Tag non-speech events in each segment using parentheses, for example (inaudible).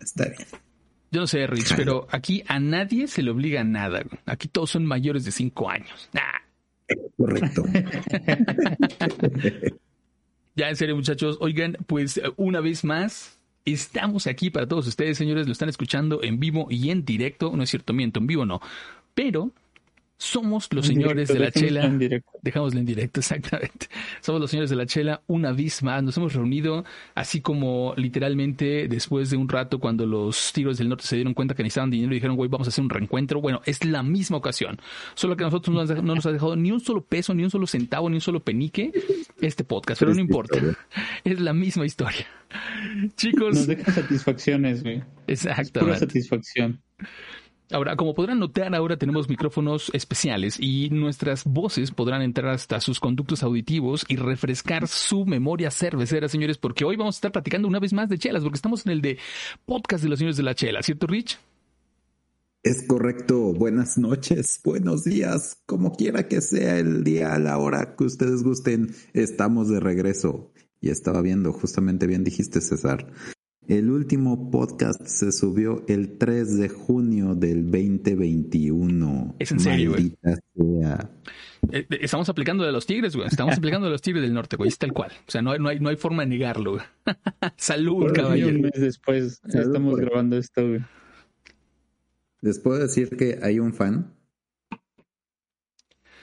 está bien. Yo no sé, Rich, pero (laughs) aquí a nadie se le obliga a nada. Aquí todos son mayores de cinco años. Correcto. (laughs) ya, en serio, muchachos. Oigan, pues una vez más, estamos aquí para todos ustedes, señores. Lo están escuchando en vivo y en directo. No es cierto, miento, en vivo no. Pero somos los señores de la chela. En Dejámoslo en directo, (laughs) exactamente. Somos los señores de la chela una vez más. Nos hemos reunido así como literalmente después de un rato cuando los tiros del norte se dieron cuenta que necesitaban dinero y dijeron, güey, vamos a hacer un reencuentro. Bueno, es la misma ocasión. Solo que a nosotros no nos ha dejado ni un solo peso, ni un solo centavo, ni un solo penique este podcast. Pero no importa. (laughs) Es la misma historia. (laughs) Chicos. Nos deja satisfacciones, güey. Exactamente. Pura satisfacción. Ahora, como podrán notar, ahora tenemos micrófonos especiales y nuestras voces podrán entrar hasta sus conductos auditivos y refrescar su memoria cervecera, señores, porque hoy vamos a estar platicando una vez más de chelas, porque estamos en el de podcast de los señores de la chela, ¿cierto, Rich? Es correcto. Buenas noches, buenos días, como quiera que sea el día, la hora que ustedes gusten, estamos de regreso. Y estaba viendo, justamente bien dijiste, César, el último podcast se subió el 3 de junio del 2021. Es en serio, güey. Eh, eh, estamos aplicando de los tigres, güey. Estamos (laughs) aplicando de los tigres del norte, güey. Es tal cual. O sea, no hay, no hay, no hay forma de negarlo, güey. (laughs) Salud, caballero. Un mes después estamos grabando esto, güey. Les puedo decir que hay un fan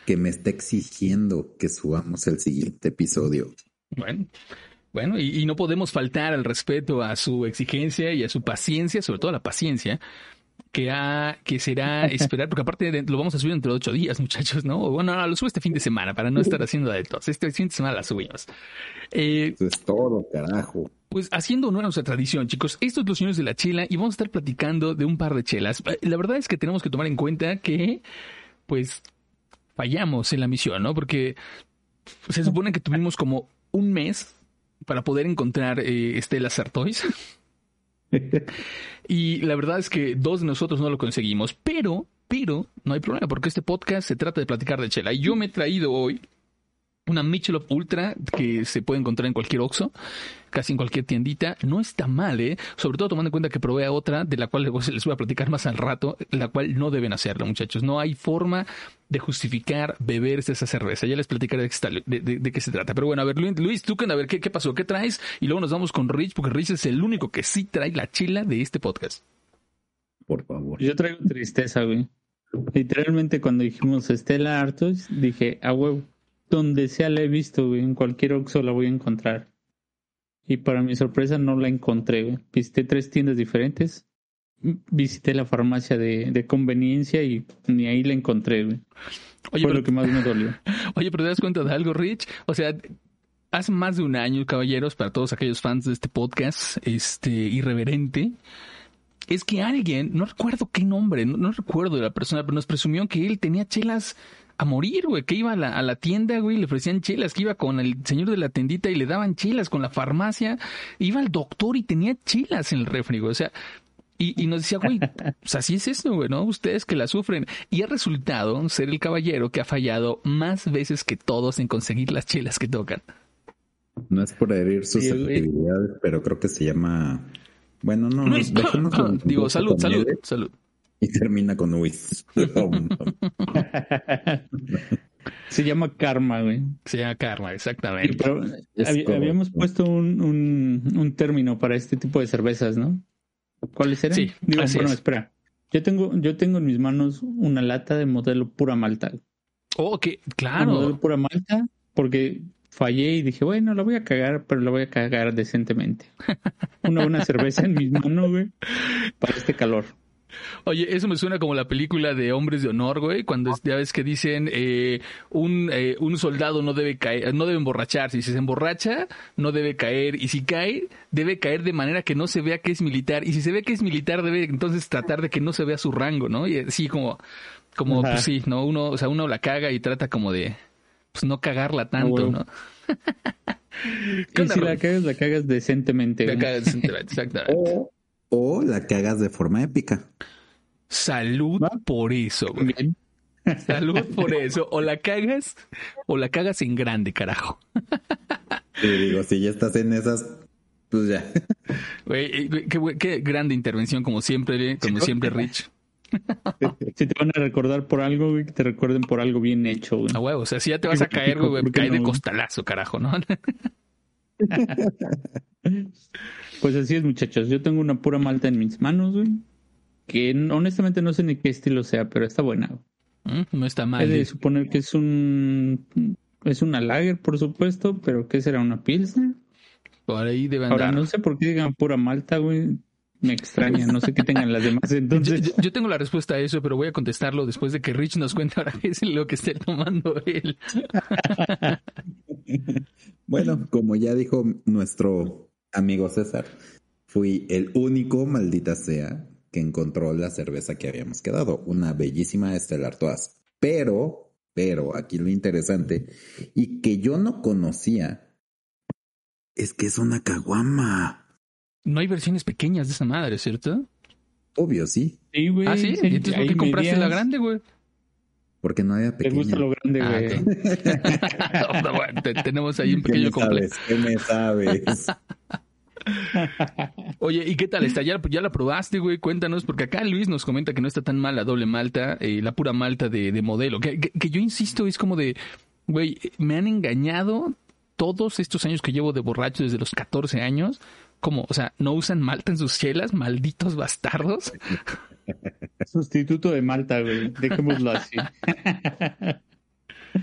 que me está exigiendo que subamos el siguiente episodio. Bueno, bueno, y, no podemos faltar al respeto a su exigencia y a su paciencia, sobre todo a la paciencia, que, ha, que será (laughs) esperar, porque aparte lo vamos a subir dentro de ocho días, (laughs) muchachos, ¿no? Bueno, no, lo subo este fin de semana para no estar haciendo de todos. Este fin de semana la subimos. Eh, Eso es todo, carajo. Pues haciendo honor a nuestra tradición, chicos, estos son los señores de la chela y vamos a estar platicando de un par de chelas. Eh, la verdad es que tenemos que tomar en cuenta que, pues, fallamos en la misión, ¿no? Porque se supone que tuvimos como un mes para poder encontrar eh, Estela Sartois. (laughs) y la verdad es que dos de nosotros no lo conseguimos, pero, pero no hay problema porque este podcast se trata de platicar de chela. Y yo me he traído hoy una Michelob Ultra que se puede encontrar en cualquier Oxxo, casi en cualquier tiendita. No está mal, ¿eh? Sobre todo tomando en cuenta que probé a otra, de la cual les voy a platicar más al rato, la cual no deben hacerlo, muchachos. No hay forma de justificar beberse esa cerveza. Ya les platicaré de, qué se trata. Pero bueno, a ver, Luis, tú, a ver, ¿qué, ¿qué pasó? ¿Qué traes? Y luego nos vamos con Rich, porque Rich es el único que sí trae la chila de este podcast. Por favor. Yo traigo tristeza, güey. Literalmente cuando dijimos Estela Artos, dije, a huevo donde sea la he visto, En cualquier Oxxo la voy a encontrar. Y para mi sorpresa no la encontré, Visité tres tiendas diferentes. Visité la farmacia de, conveniencia y ni ahí la encontré, güey. Oye, Fue lo que más me dolió. (laughs) Oye, pero te das cuenta de algo, Rich. O sea, hace más de un año, caballeros, para todos aquellos fans de este podcast, este, irreverente, es que alguien, no recuerdo qué nombre, no recuerdo de la persona, pero nos presumió que él tenía chelas a morir, güey, que iba a la, a la tienda, güey, le ofrecían chelas, que iba con el señor de la tendita y le daban chelas, con la farmacia, iba al doctor y tenía chelas en el refri, o sea, y, y, nos decía, güey, (laughs) pues así es esto, güey, ¿no? Ustedes que la sufren. Y ha resultado ser el caballero que ha fallado más veces que todos en conseguir las chelas que tocan. No es por herir sus actividades, pero creo que se llama... Bueno, no, no (laughs) digo, salud, salud, salud y termina con Luis. (laughs) Se llama karma, güey. Se llama karma, exactamente. Pero habíamos puesto un, un, término para este tipo de cervezas, ¿no? ¿Cuáles eran? Sí, bueno, espera. Yo tengo, yo tengo en mis manos una lata de modelo pura malta. Oh, que claro. modelo pura malta, porque fallé y dije, bueno, la voy a cagar, pero la voy a cagar decentemente. (laughs) Una buena cerveza en mis manos, güey, para este calor. Oye, eso me suena como la película de Hombres de Honor, güey, cuando ya ves que dicen eh, un, eh, un soldado no debe caer, no debe emborracharse, y si se emborracha, no debe caer, y si cae, debe caer de manera que no se vea que es militar, y si se ve que es militar, debe entonces tratar de que no se vea su rango, ¿no? Y así como, como, pues sí, ¿no? Uno, o sea, uno la caga y trata como de, pues no cagarla tanto, ¿no? (laughs) y si la cagas, la cagas decentemente. La cagas decentemente, exactamente. (laughs) O la que hagas de forma épica. Salud por eso, güey. (laughs) Salud por eso. O la cagas, o la cagas en grande, carajo. Te digo, si ya estás en esas, pues ya. Güey, qué, qué, grande intervención, como siempre, como siempre, Rich. (laughs) Si te van a recordar por algo, güey, que te recuerden por algo bien hecho, güey. A huevo, o sea, si ya te vas a caer, güey, cae de costalazo, carajo, ¿no? (laughs) pues así es, muchachos. Yo tengo una pura malta en mis manos, güey. Que honestamente no sé ni qué estilo sea, pero está buena. Mm, no está mal. He de suponer que es un. Es una lager, por supuesto, pero ¿qué será? ¿Una pilsner? Por ahí debe andar. Ahora, no sé por qué digan pura malta, güey. Me extraña, no sé qué tengan las demás. (laughs) Entonces... Yo, tengo la respuesta a eso, pero voy a contestarlo después de que Rich nos cuente ahora qué es lo que esté tomando él. (laughs) bueno, como ya dijo nuestro amigo César, fui el único, maldita sea, que encontró la cerveza que habíamos quedado, una bellísima Estelar Toas. Pero, pero, aquí lo interesante, y que yo no conocía, es que es una caguama. No hay versiones pequeñas de esa madre, ¿cierto? Obvio, sí. Sí, güey. Ah, sí. ¿Y entonces por qué compraste la grande, güey? Porque no había pequeña. Te gusta lo grande, ah, güey. (laughs) bueno, tenemos ahí un pequeño complejo. ¿Qué me sabes? (laughs) Oye, ¿y qué tal está? ¿Ya, ya la probaste, güey? Cuéntanos, porque acá Luis nos comenta que no está tan mal la doble malta, eh, la pura malta de, de modelo. Que, que, que, yo insisto, es como de, güey, me han engañado todos estos años que llevo de borracho desde los 14 años como, o sea, no usan Malta en sus chelas, malditos bastardos. Sustituto de Malta, güey. Dejémoslo así.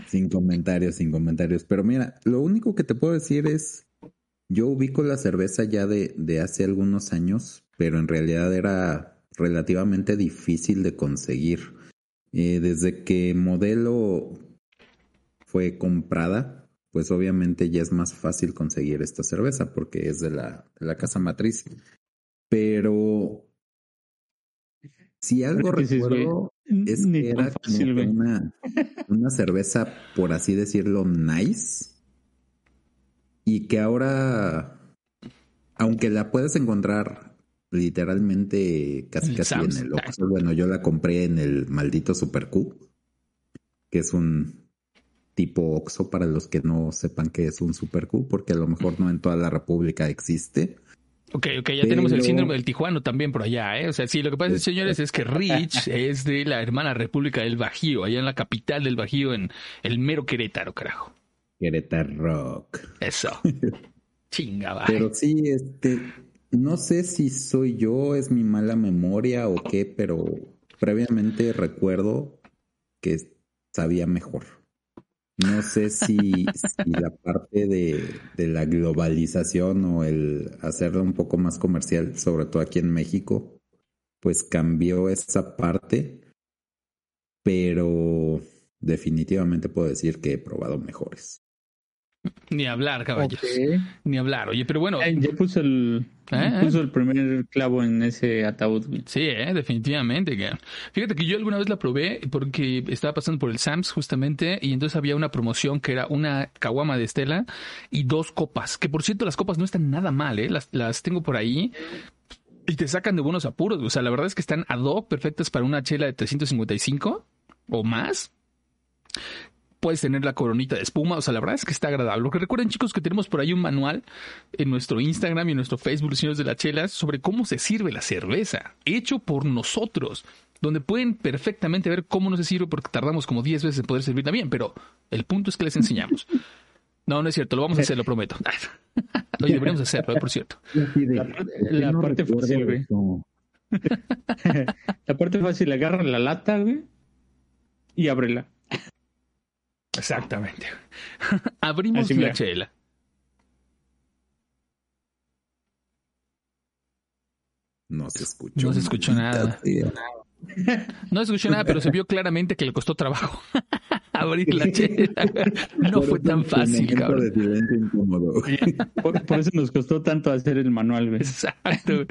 Sin comentarios, sin comentarios. Pero mira, lo único que te puedo decir es, yo ubico la cerveza ya de, de hace algunos años, pero en realidad era relativamente difícil de conseguir. Eh, desde que modelo fue comprada, pues obviamente ya es más fácil conseguir esta cerveza porque es de la, de la casa matriz. Pero si algo recuerdo es que era una, una cerveza, por así decirlo, nice. Y que ahora, aunque la puedes encontrar literalmente casi casi en el Oxxo, bueno, yo la compré en el maldito Super Q, que es un tipo Oxo para los que no sepan que es un Super Q, porque a lo mejor no en toda la República existe. Ok, ok, ya tenemos el síndrome del Tijuano también por allá, ¿eh? O sea, sí, lo que pasa, señores, es que Rich (laughs) es de la hermana República del Bajío, allá en la capital del Bajío, en el mero Querétaro, carajo. Querétaro Rock. Eso. (laughs) Chinga, Pero sí, este, no sé si soy yo, es mi mala memoria o qué, pero previamente recuerdo que sabía mejor. No sé si, (laughs) la parte de, la globalización o el hacerlo un poco más comercial, sobre todo aquí en México, pues cambió esa parte, pero definitivamente puedo decir que he probado mejores. (laughs) Ni hablar, caballos. Ni hablar. Oye, pero bueno. Ya puso el, ¿Eh? puso el primer clavo en ese ataúd. Sí, ¿eh? definitivamente. Fíjate que yo alguna vez la probé porque estaba pasando por el Sams justamente y entonces había una promoción que era una caguama de Estela y dos copas. Que por cierto, las copas no están nada mal, ¿eh? Las, las tengo por ahí. Y te sacan de buenos apuros. O sea, la verdad es que están ad hoc, perfectas para una chela de 355 o más puedes tener la coronita de espuma, o sea, la verdad es que está agradable. Lo que recuerden, chicos, que tenemos por ahí un manual en nuestro Instagram y en nuestro Facebook, Señores de la Chela, sobre cómo se sirve la cerveza, hecho por nosotros, donde pueden perfectamente ver cómo no se sirve porque tardamos como 10 veces en poder servirla bien, pero el punto es que les enseñamos. No, no es cierto, lo vamos a hacer, lo prometo. Oye, deberíamos hacerlo, eh, por cierto. La, parte fácil, güey. (laughs) la parte fácil, agarra la lata, güey, y ábrela. Exactamente. (laughs) Abrimos la chela. No se escuchó. No se escuchó nada. (laughs) No se escuchó nada, pero se vio claramente que le costó trabajo (laughs) (laughs) abrir la chela. No fue tan fácil, cabrón. Por, por, eso nos costó tanto hacer el manual, ¿ves? Exacto.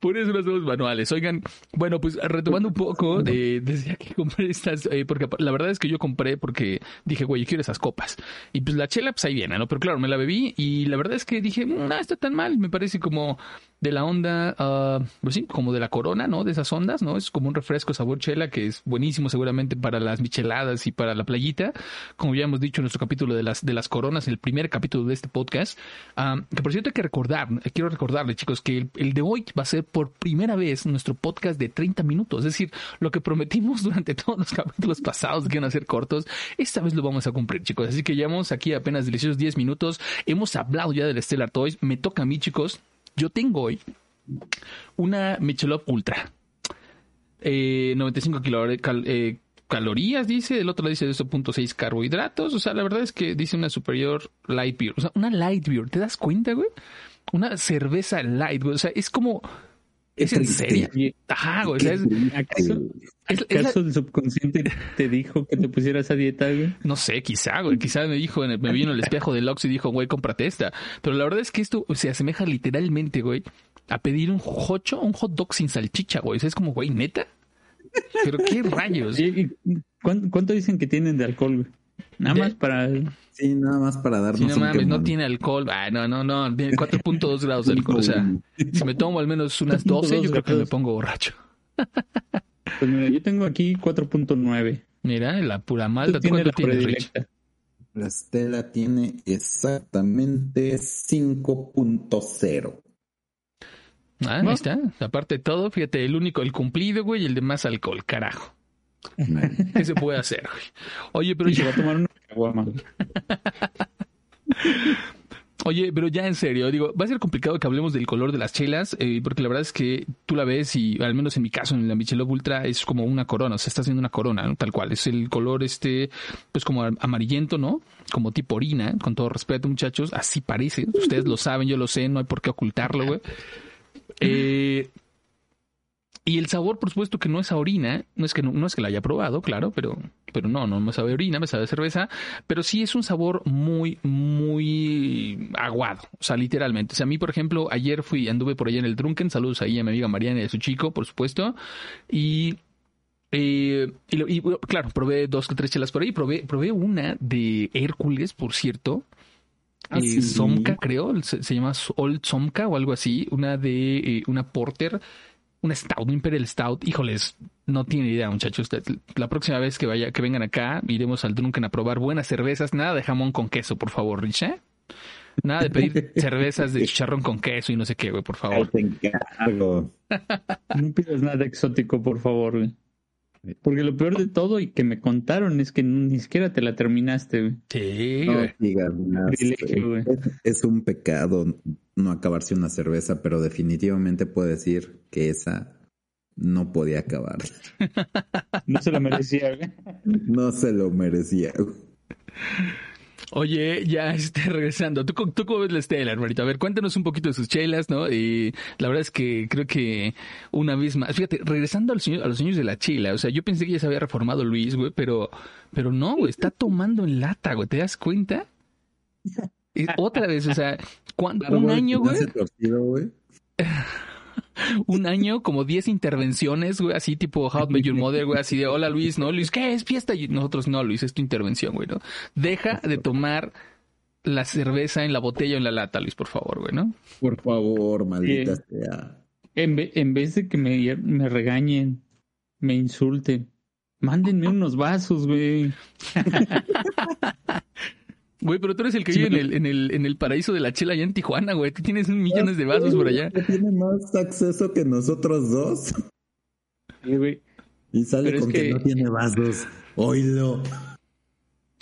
Por eso no hacemos manuales. Oigan, bueno, pues retomando un poco, de, desde que compré estas, eh, porque la verdad es que yo compré porque dije, güey, yo quiero esas copas. Y pues la chela, pues ahí viene, ¿no? Pero claro, me la bebí y la verdad es que dije, no está tan mal. Me parece como de la onda, uh, pues sí, como de la corona, ¿no? De esas ondas, ¿no? Es como un refresco sabor chela que es buenísimo seguramente para las micheladas y para la playita, como ya hemos dicho en nuestro capítulo de las, de las coronas, el primer capítulo de este podcast, uh, que por cierto hay que recordar, quiero recordarle chicos que el, el, de hoy va a ser por primera vez nuestro podcast de 30 minutos, es decir, lo que prometimos (laughs) durante todos los capítulos pasados que iban a ser cortos, esta vez lo vamos a cumplir chicos, así que llevamos aquí apenas deliciosos 10 minutos, hemos hablado ya del Stellar Toys, me toca a mí chicos, yo tengo hoy una Michelob Ultra. Eh, 95 eh, calorías, dice. El otro dice 2.6 carbohidratos. O sea, la verdad es que dice una superior light beer. O sea, una light beer. ¿Te das cuenta, güey? Una cerveza light, güey. O sea, es como... ¿Es en serio? Ajá, güey. es, ¿Acaso, el subconsciente te dijo que te pusieras a dieta, güey? No sé, quizá, güey. Quizá me dijo, me vino el espejo del Ox y dijo, güey, cómprate esta. Pero la verdad es que esto se asemeja literalmente, güey, a pedir un hocho, un hot dog sin salchicha, güey. es como, güey, neta. Pero qué rayos. ¿Cuánto dicen que tienen de alcohol, güey? Nada más para. Sí, nada más para darnos. Sí, no mames, no tiene alcohol. Ah, no, no, no. Tiene 4.2 grados de alcohol. O sea, (laughs) si me tomo al menos unas 12, yo creo que me pongo borracho. Pues mira, yo tengo aquí 4.9. Mira, la pura malta. ¿Tú cuánto tienes, Rich? La Estela tiene exactamente 5.0. Ah, ahí está. Aparte de todo, fíjate, el único, el cumplido, güey, y el de más alcohol, carajo. ¿Qué se puede hacer? Oye, pero yo... va a tomar una. (laughs) Oye, pero ya en serio, digo, va a ser complicado que hablemos del color de las chelas, eh, porque la verdad es que tú la ves y al menos en mi caso, en la Michelob Ultra, es como una corona, o sea, está haciendo una corona, ¿no? tal cual. Es el color este, pues como amarillento, ¿no? Como tipo orina, con todo respeto, muchachos, así parece. Ustedes lo saben, yo lo sé, no hay por qué ocultarlo, güey. (laughs) Eh, y el sabor, por supuesto, que no es a orina, no es que no, es que la haya probado, claro, pero, pero no, no me sabe a orina, me sabe a cerveza, pero sí es un sabor muy, muy aguado, o sea, literalmente. O sea, a mí, por ejemplo, ayer fui, anduve por allá en el Drunken, saludos ahí a mi amiga Mariana y a su chico, por supuesto, y eh, y, claro, probé dos o tres chelas por ahí. Probé, probé una de Hércules, por cierto. Ah, eh, Somka, creo. Se, llama Old Somka o algo así. Una de eh, una Porter un stout, un Imperial Stout, híjoles, no tiene idea, muchachos. La próxima vez que vaya, que vengan acá, iremos al Drunken a probar buenas cervezas, nada de jamón con queso, por favor, Rich, ¿eh? Nada de pedir (laughs) cervezas de chicharrón con queso y no sé qué, güey, por favor. (laughs) No pidas nada exótico, por favor, güey. Porque lo peor de todo y que me contaron es que ni siquiera te la terminaste, güey. Sí, güey. es, un pecado no acabarse una cerveza, pero definitivamente puedo decir que esa no podía acabar. (laughs) no se lo merecía, güey. No se lo merecía. Oye, ya esté regresando. ¿Tú, ¿Tú cómo ves la Estela, hermanito? A ver, cuéntanos un poquito de sus chelas, ¿no? Y la verdad es que creo que una vez más, fíjate, regresando a los, a los señores de la chela, o sea, yo pensé que ya se había reformado Luis, güey, pero, pero no, güey, está tomando en lata, güey, ¿te das cuenta? (laughs) otra vez, o sea, un año, güey. (laughs) un año, como 10 intervenciones, güey, así tipo How to Your Mother, güey, así de hola Luis, ¿no? Luis, ¿qué es fiesta? Y nosotros, no, Luis, es tu intervención, güey, ¿no? Deja de tomar la cerveza en la botella o en la lata, Luis, por favor, güey, ¿no? Por favor, maldita sea. En, en, vez de que me, me regañen, me insulten, mándenme (laughs) unos vasos, güey. (laughs) Güey, pero tú eres el que vive en el, en, el, en el paraíso de la chela allá en Tijuana, güey. Tú tienes millones de vasos por allá. Tiene más acceso que nosotros dos. Sí, güey. Y sale con que, no tiene vasos. Oído.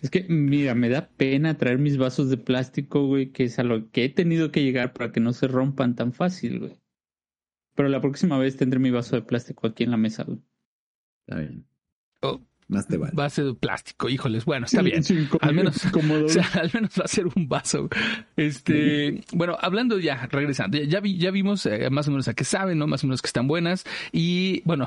Es que, mira, me da pena traer mis vasos de plástico, güey, que es a lo que he tenido que llegar para que no se rompan tan fácil, güey. Pero la próxima vez tendré mi vaso de plástico aquí en la mesa, güey. Está bien. Oh, más te vale. Base de plástico, híjoles. Bueno, está bien. al menos, (laughs) o sea, al menos va a ser un vaso. Este, bueno, hablando ya, regresando, ya, vi, ya vimos eh, más o menos a qué saben, ¿no? Más o menos que están buenas. Y bueno,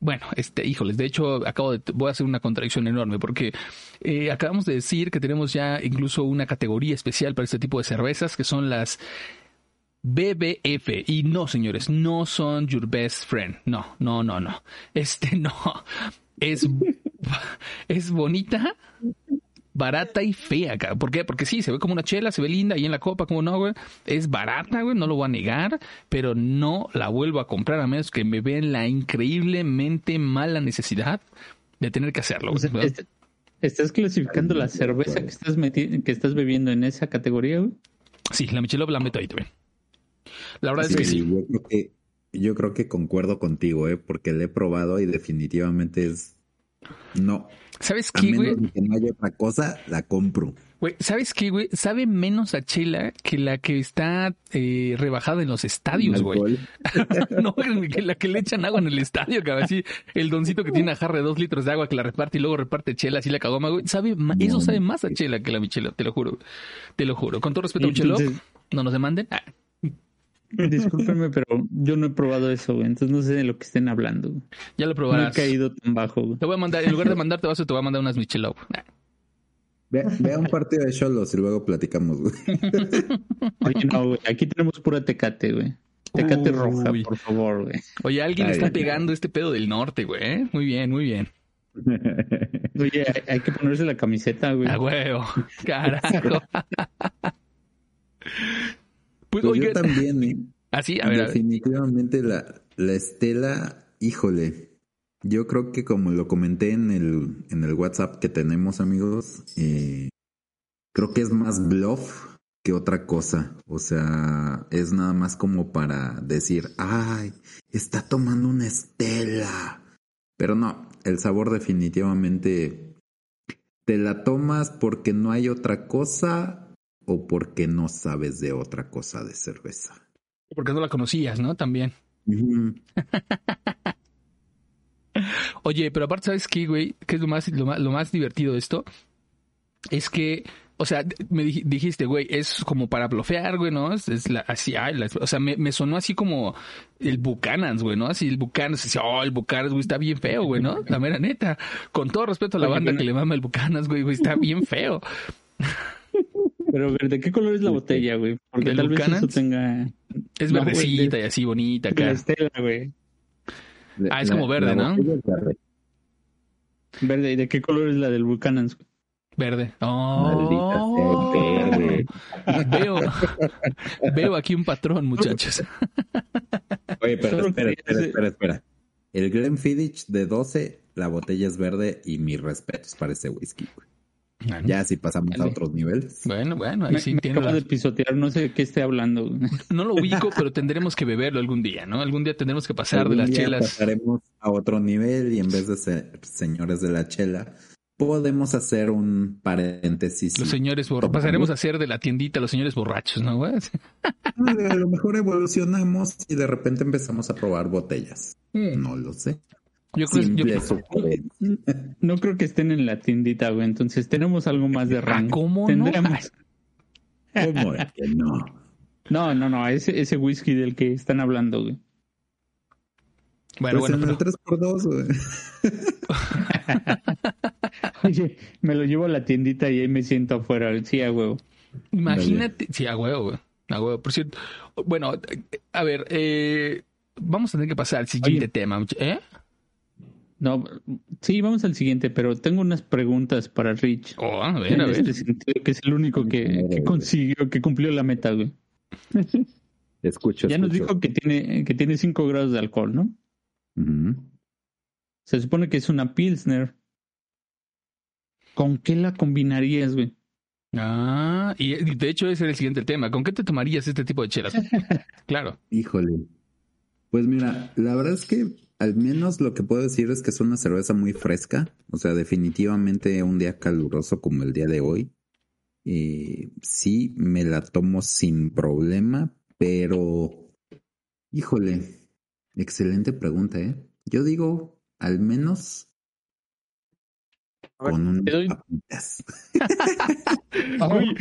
bueno, este, híjoles, de hecho, acabo de, voy a hacer una contradicción enorme porque eh, acabamos de decir que tenemos ya incluso una categoría especial para este tipo de cervezas que son las BBF. Y no, señores, no son your best friend. No, no, no, no. Este (laughs) no. Es (laughs) es bonita, barata y fea, cabrón. ¿Por qué? Porque sí, se ve como una chela, se ve linda ahí en la copa, como no, güey. Es barata, güey, no lo voy a negar, pero no la vuelvo a comprar a menos que me vean la increíblemente mala necesidad de tener que hacerlo. O sea, güey. est- ¿Estás clasificando la cerveza que estás meti- que estás bebiendo en esa categoría, güey? Sí, la Michelob la meto ahí también. La verdad es que sí. Yo creo que, yo creo que concuerdo contigo, ¿eh? porque le he probado y definitivamente es. No. ¿Sabes qué, güey? que no haya otra cosa, la compro. Güey, ¿sabes qué, güey? Sabe menos a chela que la que está eh, rebajada en los estadios, güey. (laughs) No, que la que le echan agua en el estadio, cabrón. Así, el doncito que tiene una jarra de dos litros de agua que la reparte y luego reparte chela, así la cagoma, güey. Sabe, ma- eso No. sabe más a chela que la Michelob, te lo juro. Te lo juro. Con todo respeto a Entonces- no nos demanden. Ah, Discúlpenme, (laughs) pero yo no he probado eso, güey. Entonces no sé de lo que estén hablando. güey. ya lo No he probarás. caído tan bajo, güey. Te voy a mandar, en lugar de mandarte vaso, te voy a mandar unas Michelob. Ve, ve a un partido de Cholos y luego platicamos, güey. (laughs) Oye, no, güey. Aquí tenemos pura tecate, güey. Tecate Uy. roja, por favor, güey. Oye, alguien Ay, está pegando este pedo del norte, güey. ¿eh? Muy bien, muy bien. (laughs) Oye, hay, hay que ponerse la camiseta, güey. A huevo. Carajo. Pues, Pues yo también, ¿eh? (laughs) Así, a ver, a ver. Definitivamente la, la Estela, híjole, yo creo que como lo comenté en el, en el WhatsApp que tenemos amigos, eh, creo que es más bluff que otra cosa. O sea, es nada más como para decir, ay, está tomando una Estela. Pero no, el sabor definitivamente te la tomas porque no hay otra cosa o porque no sabes de otra cosa de cerveza. Porque no la conocías, ¿no? También. (laughs) Oye, pero aparte, ¿sabes qué, güey? ¿Qué es lo más, lo más, lo más divertido de esto? Es que, o sea, me dij- dijiste, güey, es como para blofear, güey, ¿no? Es, es la, así, ay, la- o sea, me, me sonó así como el Buchanans, güey, ¿no? Así el Buchanans, así, oh, el Buchanans, güey, está bien feo, güey, ¿no? La mera neta. Con todo respeto a la banda que le mama el Buchanans, güey, güey, está bien feo. (laughs) Pero, ¿de qué color es la botella, güey? Porque ¿Del tal vez eso tenga... Es No, verdecita de- y así bonita La acá. estela, güey. Ah, es como verde, ¿no? verde. Verde, ¿y de qué color es la del Buchanan's? Verde. Maldita Oh, sea, verde. (laughs) veo, veo aquí un patrón, muchachos. Oye, pero espera, espera, espera, espera. El Glenfiddich de 12, la botella es verde y mis respetos para ese whisky. güey. Ya si pasamos a otros niveles. Bueno, bueno, ahí sí me tiene acabo de pisotear, no sé de qué esté hablando. (laughs) No lo ubico, pero tendremos que beberlo algún día, ¿no? Algún día tendremos que pasar de Algún las día chelas. Pasaremos a otro nivel y en vez de ser señores de la chela, podemos hacer un paréntesis. Los señores borrachos. Pasaremos a ser de la tiendita los señores borrachos, ¿no, güey? (laughs) A lo mejor evolucionamos y de repente empezamos a probar botellas. Mm. No lo sé. Yo creo, yo. No creo que estén en la tiendita, güey. Entonces tenemos algo más de rango. Ah, ¿cómo no? Tendremos- (laughs) ¿Cómo de que no? No, no, no. Ese, ese whisky del que están hablando, güey. bueno, Pues bueno, en el pero 3x2, güey. (laughs) Oye, me lo llevo a la tiendita y ahí me siento afuera. Sí, a huevo. imagínate. Sí, a huevo, güey. A huevo. Por cierto, bueno, a ver, eh, vamos a tener que pasar al siguiente Oye. tema. ¿Eh? No, sí, vamos al siguiente, pero tengo unas preguntas para Rich. Oh, a ver, en a ver. este sentido, que es el único que, que consiguió, que cumplió la meta, güey. Escucho, Ya nos dijo que tiene, que tiene 5 grados de alcohol, ¿no? Se supone que es una Pilsner. ¿Con qué la combinarías, güey? Ah, y y de hecho ese era el siguiente tema. ¿Con qué te tomarías este tipo de chelas? (laughs) Claro. Híjole. Pues mira, la verdad es que al menos lo que puedo decir es que es una cerveza muy fresca. O sea, definitivamente un día caluroso como el día de hoy. eh, sí, me la tomo sin problema, pero... Híjole, excelente pregunta, ¿eh? Yo digo, al menos con unas te doy- papitas. (laughs) (laughs) Güey,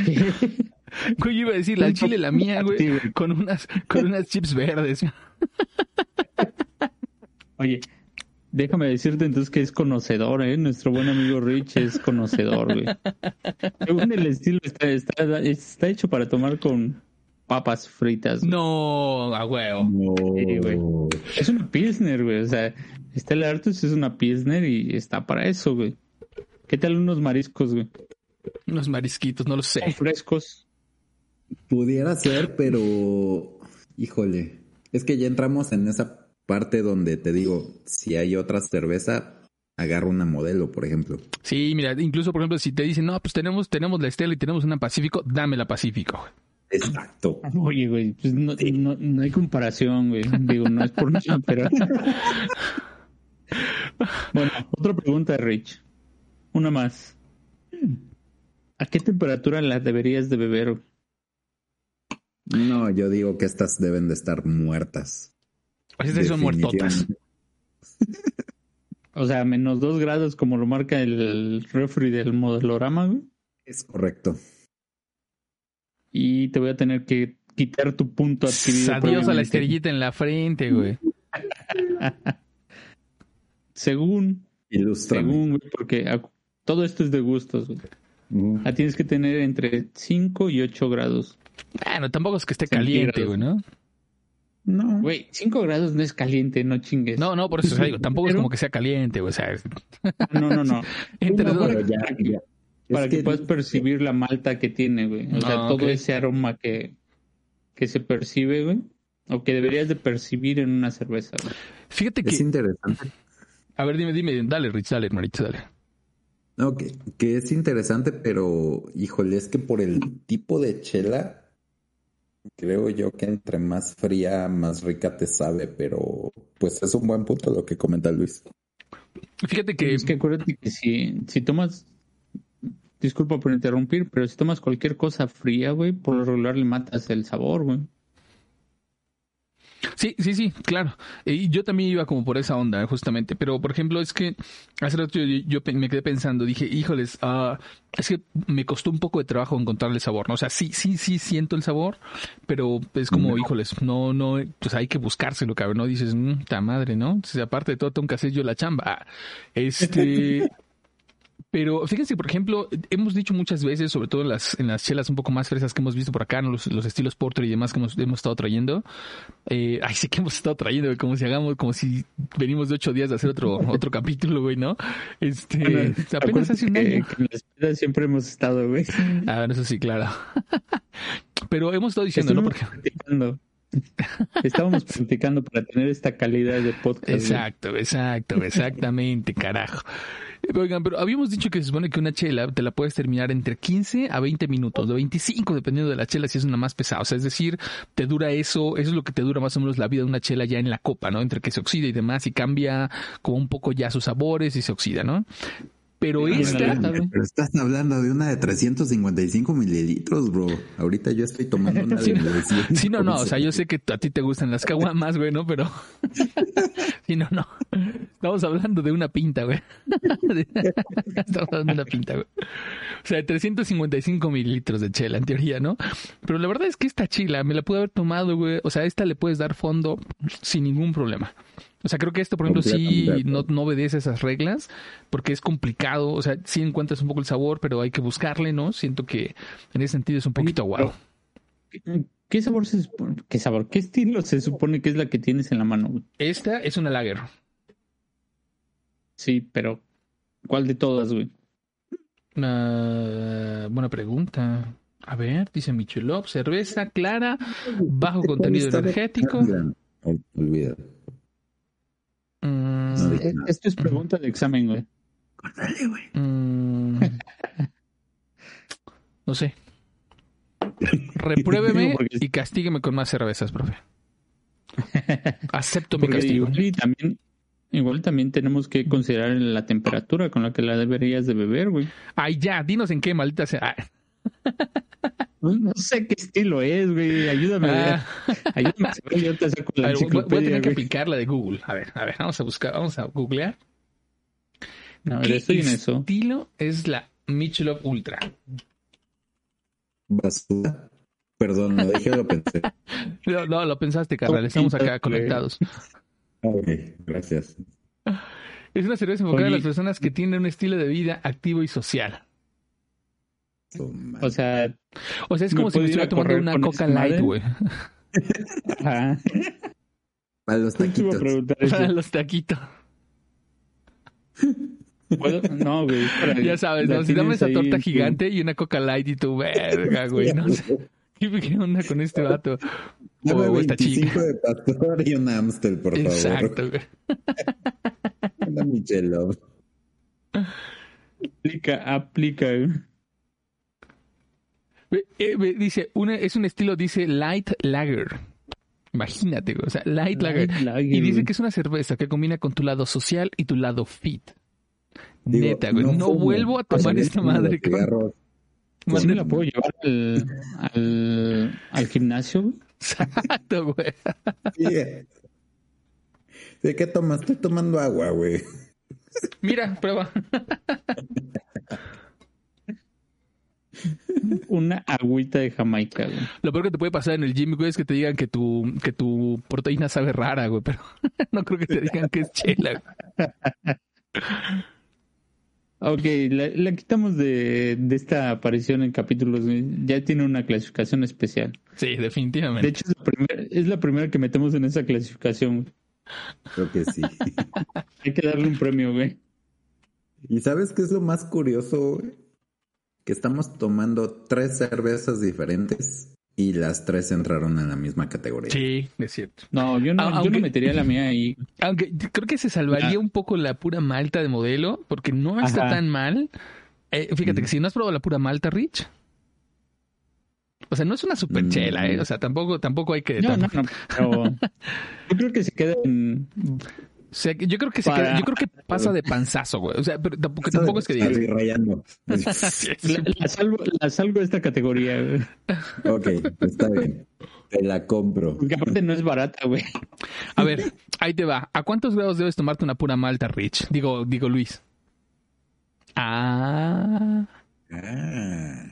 güey, iba a decir la chile la mía, güey. con unas, con unas chips verdes. (laughs) Oye, déjame decirte entonces que es conocedor, ¿eh? Nuestro buen amigo Rich es conocedor, güey. Según el estilo, está, está, está hecho para tomar con papas fritas. güey. No, a huevo. No. Sí, güey. Es una Pilsner, güey. O sea, Stella Artois es una Pilsner y está para eso, güey. ¿Qué tal unos mariscos, güey? Unos marisquitos, no lo sé. Frescos. Pudiera ser, pero híjole, es que ya entramos en esa parte donde te digo, si hay otra cerveza, agarro una modelo, por ejemplo. Sí, mira, incluso por ejemplo, si te dicen, no, pues tenemos, tenemos la Estela y tenemos una Pacífico, dame la Pacífico. Exacto. Oye, güey, pues no, no, no hay comparación, güey. Digo, no es por nada, pero. (laughs) bueno, otra pregunta, Rich. Una más. ¿A qué temperatura la deberías de beber? No, yo digo que estas deben de estar muertas. Pues estas son muertotas. O sea, menos dos grados, como lo marca el refri del modelorama, güey. Es correcto. Y te voy a tener que quitar tu punto adquirido. Adiós a la estrellita en la frente, güey. (laughs) Según, según, güey, porque a- todo esto es de gustos, güey. Ah, tienes que tener entre 5 y 8 grados. Bueno, tampoco es que esté caliente, güey, ¿no? No. Güey, 5 grados no es caliente, no chingues. No, no, por eso o sea, digo, tampoco es como que sea caliente, güey. O sea, es- No, no, no. (laughs) entre No, dos. Pero ya, ya. Para Es que, puedas percibir la malta que tiene, güey. O sea, Ah, todo ese aroma que, que se percibe, güey. O que deberías de percibir en una cerveza, güey. Fíjate es que. interesante. A ver, dime, dime, dale, Rich, dale, Marich, dale. No, que, que es interesante, pero híjole, es que por el tipo de chela, creo yo que entre más fría, más rica te sabe, pero pues es un buen punto lo que comenta Luis. Fíjate que. Es que acuérdate que si, si tomas. Disculpa por interrumpir, pero si tomas cualquier cosa fría, güey, por lo regular le matas el sabor, güey. Sí, sí, sí, claro. Eh, Y yo también iba como por esa onda, justamente. Pero, por ejemplo, es que hace rato yo, yo me quedé pensando, dije, híjoles, ah, es que me costó un poco de trabajo encontrar el sabor, ¿no? O sea, sí, sí, sí siento el sabor, pero es como, No. híjoles, no, no, pues hay que buscárselo, cabrón, ¿no? Dices, mmm, ta madre, ¿no? Entonces, aparte de todo, tengo que hacer yo la chamba. Ah, Este... (laughs) Pero fíjense, por ejemplo, hemos dicho muchas veces, sobre todo en las, en las chelas un poco más fresas que hemos visto por acá, ¿no? los, los estilos porter y demás que hemos, hemos estado trayendo. Eh, ay, sí que hemos estado trayendo, como si hagamos, como si venimos de ocho días de hacer otro, (laughs) otro capítulo, güey, ¿no? Este, Bueno, apenas hace un año. que, siempre hemos estado, güey. Ah, bueno, eso sí, claro. (laughs) Pero hemos estado diciendo, ¿no? Porque... practicando. (laughs) Estábamos practicando para tener esta calidad de podcast. güey. Exacto, exacto, exactamente, carajo. (laughs) Oigan, pero habíamos dicho que se supone que una chela te la puedes terminar entre 15 a 20 minutos, de 25 dependiendo de la chela si es una más pesada. O sea, es decir, te dura eso, eso es lo que te dura más o menos la vida de una chela ya en la copa, ¿no? Entre que se oxida y demás y cambia como un poco ya sus sabores y se oxida, ¿no? Pero Sí, esta. Pero estás hablando de una de 355 mililitros, bro. Ahorita yo estoy tomando una de Sí, no. 900. Sí, no, no, o sea, yo sé que a ti te gustan las caguamas, güey, ¿no? Pero... (laughs) Sí, no, no. Estamos hablando de una pinta, güey. (laughs) Estamos hablando de una pinta, güey. O sea, 355 mililitros de chela, en teoría, ¿no? Pero la verdad es que esta chila me la pude haber tomado, güey. O sea, esta le puedes dar fondo sin ningún problema. O sea, creo que esto, por ejemplo, sí no, no obedece esas reglas porque es complicado. O sea, sí encuentras un poco el sabor, pero hay que buscarle, ¿no? Siento que en ese sentido es un poquito aguado. ¿Qué sabor se supone? ¿Qué sabor? ¿Qué estilo se supone que es la que tienes en la mano? Esta es una lager. Sí, pero ¿cuál de todas, güey? Ah, buena pregunta. A ver, dice Michelop, cerveza clara, bajo contenido energético. Ol- Olvida. Mm, No dije nada. Esto es pregunta de examen, güey. Córtale, güey. mm, (laughs) no sé. Repruébeme (laughs) y castígueme con más cervezas, profe. (laughs) Acepto mi castigo. igual y también, igual también tenemos que considerar la temperatura con la que la deberías de beber, güey. Ay, ya, dinos en qué maldita sea. No, no sé qué estilo es, güey. Ayúdame. ah, Ayúdame a yo te saco la a ver, voy, a tener que aplicar la de Google. A ver, a ver, vamos a buscar, vamos a googlear. A ver, ¿Qué estoy en eso. estilo es la Michelob Ultra? Basura. Perdón, lo dije, lo pensé. (laughs) No, no, lo pensaste, carnal. Estamos acá conectados. Ok, gracias. Es una cerveza enfocada a Oye. las personas que tienen un estilo de vida activo y social. Oh. O sea, O sea, es ¿Me como si me estuviera tomando una Coca Light, güey. (laughs) ajá. Para los taquitos. Para los taquitos. (laughs) ¿Puedo? No, güey. Ya sabes, ¿no? Si dame esa torta gigante y una coca light y tu verga, (laughs) güey. No sé. ¿Qué onda con este vato? Dame O esta 25 chica. de pastor y un Amstel, por favor. Exacto, güey. Una Michelob. Aplica, aplica, güey. Ve, eh, ve, dice, una, es un estilo, dice light lager. Imagínate, güey. O sea, light, lager. Light lager, Y dice que es una cerveza que combina con tu lado social y tu lado fit. Digo, Neta, güey. No, vuelvo a tomar esta madre. cigarros. ¿Sí me la puedo llevar al, al, al gimnasio, güey? Exacto, güey. Sí. ¿De qué tomas? Estoy tomando agua, güey. Mira, prueba. Una agüita de Jamaica, güey. Lo peor que te puede pasar en el gym, güey, es que te digan que tu, que tu proteína sabe rara, güey. Pero (laughs) no creo que te digan que es chela, güey. Ok, la, la quitamos de, de esta aparición en capítulos. Ya tiene una clasificación especial. Sí, De definitivamente. hecho, es la, primer- es la primera que metemos en esa clasificación. güey. Creo que sí. Hay que darle un premio, güey. ¿Y sabes qué es lo más curioso, güey? Que estamos tomando tres cervezas diferentes y las tres entraron en la misma categoría. Sí, es cierto. No, yo no, Ah, yo aunque- no metería la mía ahí. Aunque creo que se salvaría Ah. un poco la pura malta de modelo, porque no está Ajá. tan mal. Eh, fíjate Mm. que si no has probado la pura malta, Rich. O sea, no es una super Mm. chela, ¿eh? O sea, tampoco, tampoco hay que. No, no, tampoco- no, pero (laughs) yo creo que se queda en... O sea, que yo creo que se queda- yo creo que pasa de panzazo, güey. O sea, pero tampoco, tampoco es que rayando. (laughs) Sí. La, la salvo, la salvo de esta categoría, güey. ok, está bien. Te la compro. Porque aparte no es barata, güey. A ver, ahí te va. ¿A cuántos grados debes tomarte una pura malta, Rich? Digo, digo Luis. Ah. Ah.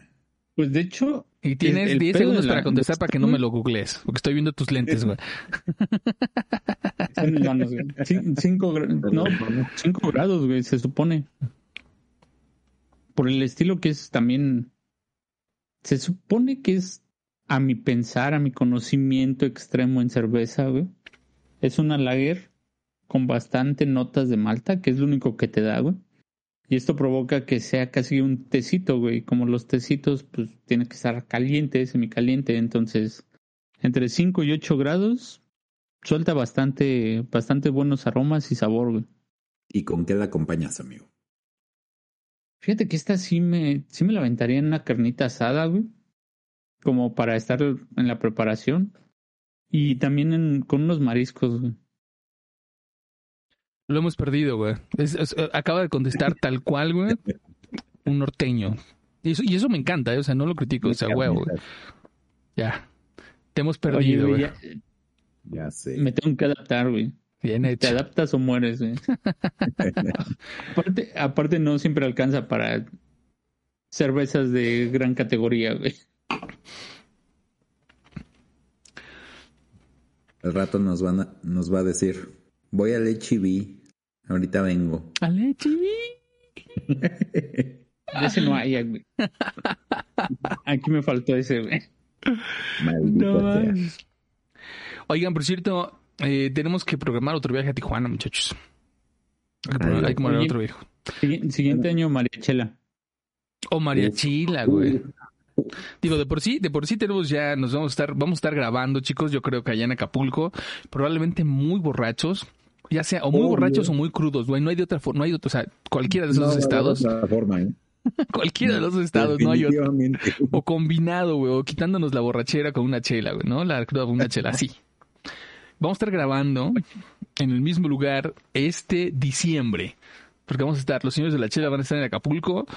Pues de hecho, Y tienes el 10 pedo segundos la- para contestar para que no me lo googlees, porque estoy viendo tus lentes, güey. son humanos, güey. (laughs) Cin- Cinco, gra- no, cinco grados, güey, se supone. Por el estilo que es también... Se supone que es, a mi pensar, a mi conocimiento extremo en cerveza, güey. Es una lager con bastante notas de malta, que es lo único que te da, güey. Y esto provoca que sea casi un tecito, güey. Como los tecitos, pues tiene que estar caliente, semicaliente. Entonces, entre 5 y 8 grados, suelta bastante, bastante buenos aromas y sabor, güey. ¿Y con qué la acompañas, amigo? Fíjate que esta sí me, sí me la aventaría en una carnita asada, güey. Como para estar en la preparación. Y también en- con unos mariscos, güey. Lo hemos perdido, güey. Es- es- acaba de contestar tal cual, güey. Un norteño. Y eso, y eso me encanta, ¿eh? o sea, no lo critico, o sea, huevo, güey. Ya. Te hemos perdido, güey, güey. ya- Ya sé. me tengo que adaptar, güey. Bien Te hecho. adaptas o mueres, güey. (laughs) aparte, aparte no siempre alcanza para cervezas de gran categoría, güey. Al rato nos, van a- nos va a decir, voy al HB, ahorita vengo. Ale, chivi. (laughs) De ese no hay, güey. Aquí me faltó ese, güey. No. Oigan, por cierto, eh, tenemos que programar otro viaje a Tijuana, muchachos. Hay que, hay Oye. otro viaje. Sigui- Siguiente año, Mariachela. O mariachila, güey. Digo, de por sí, de por sí tenemos ya, nos vamos a estar, vamos a estar grabando, chicos, yo creo que allá en Acapulco, probablemente muy borrachos, ya sea o muy Obvio. borrachos o muy crudos, güey, no hay de otra forma, no hay de otro, o sea, cualquiera de esos No, dos de estados, otra forma, ¿eh? (laughs) cualquiera de los dos estados, no hay otro. O combinado, güey, o quitándonos la borrachera con una chela, güey, ¿no? La cruda con una chela, así. Vamos a estar grabando en el mismo lugar este diciembre. Porque vamos a estar, los señores de la chela van a estar en Acapulco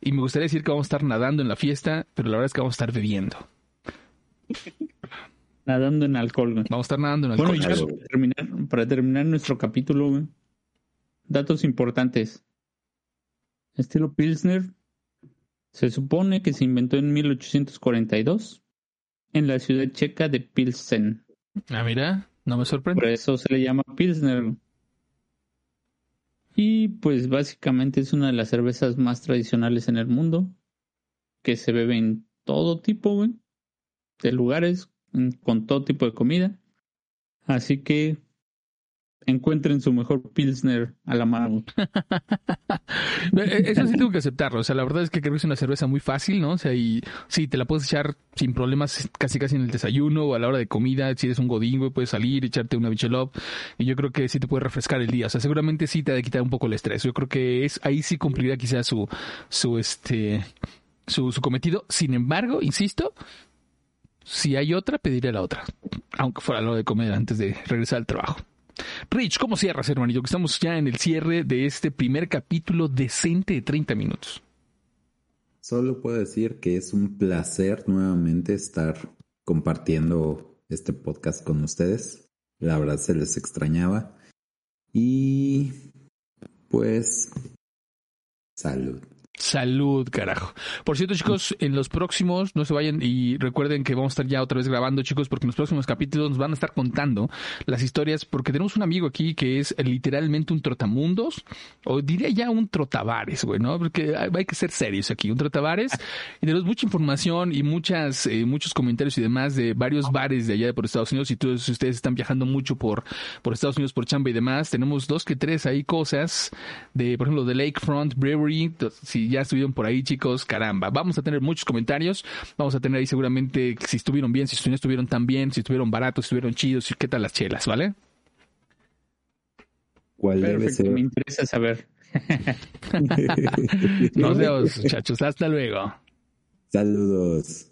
y me gustaría decir que vamos a estar nadando en la fiesta, pero la verdad es que vamos a estar bebiendo. Nadando en alcohol, güey. Vamos a estar nadando en Bueno, alcohol. ya para terminar, para terminar nuestro capítulo, güey. Datos importantes. Estilo Pilsner se supone que se inventó en 1842 en la ciudad checa de Pilsen. Ah, mira, no me sorprende. Por eso se le llama Pilsner. Y pues básicamente es una de las cervezas más tradicionales en el mundo, que se bebe en todo tipo, güey, de lugares, con todo tipo de comida. Así que encuentren su mejor Pilsner a la mano. (laughs) Eh, eso sí tengo que aceptarlo. O sea, la verdad es que creo que es una cerveza muy fácil, ¿no? O sea, y sí, te la puedes echar sin problemas casi casi en el desayuno o a la hora de comida. Si eres un godín, puedes salir, echarte una bichelop. Y yo creo que sí te puede refrescar el día. O sea, seguramente sí te ha de quitar un poco el estrés. Yo creo que es ahí sí cumpliría quizás su, su, este, su cometido. Sin embargo, insisto, si hay otra, pediré la otra. Aunque fuera lo de comer antes de regresar al trabajo. Rich, ¿cómo cierras, hermanito? Que estamos ya en el cierre de este primer capítulo decente de 30 minutos. Solo puedo decir que es un placer nuevamente estar compartiendo este podcast con ustedes. La verdad se les extrañaba. Y pues salud. Salud, carajo. Por cierto, chicos, en los próximos, no se vayan y recuerden que vamos a estar ya otra vez grabando, chicos, porque en los próximos capítulos nos van a estar contando las historias, porque tenemos un amigo aquí que es literalmente un trotamundos, o diría ya un trotabares, güey, ¿no? Porque hay que ser serios aquí, un trotabares, y tenemos mucha información y muchas, eh, muchos comentarios y demás de varios bares de allá de por Estados Unidos, y todos ustedes están viajando mucho por, por Estados Unidos, por chamba y demás, tenemos dos que tres ahí cosas de, por ejemplo, de Lakefront Brewery, si ya estuvieron por ahí, chicos, caramba. Vamos a tener muchos comentarios. Vamos a tener ahí seguramente si estuvieron bien, si no estuvieron tan bien, si estuvieron baratos, si estuvieron chidos, qué tal las chelas, ¿vale? ¿Cuál Perfecto, me interesa saber. (laughs) Nos vemos, muchachos. Hasta luego. Saludos.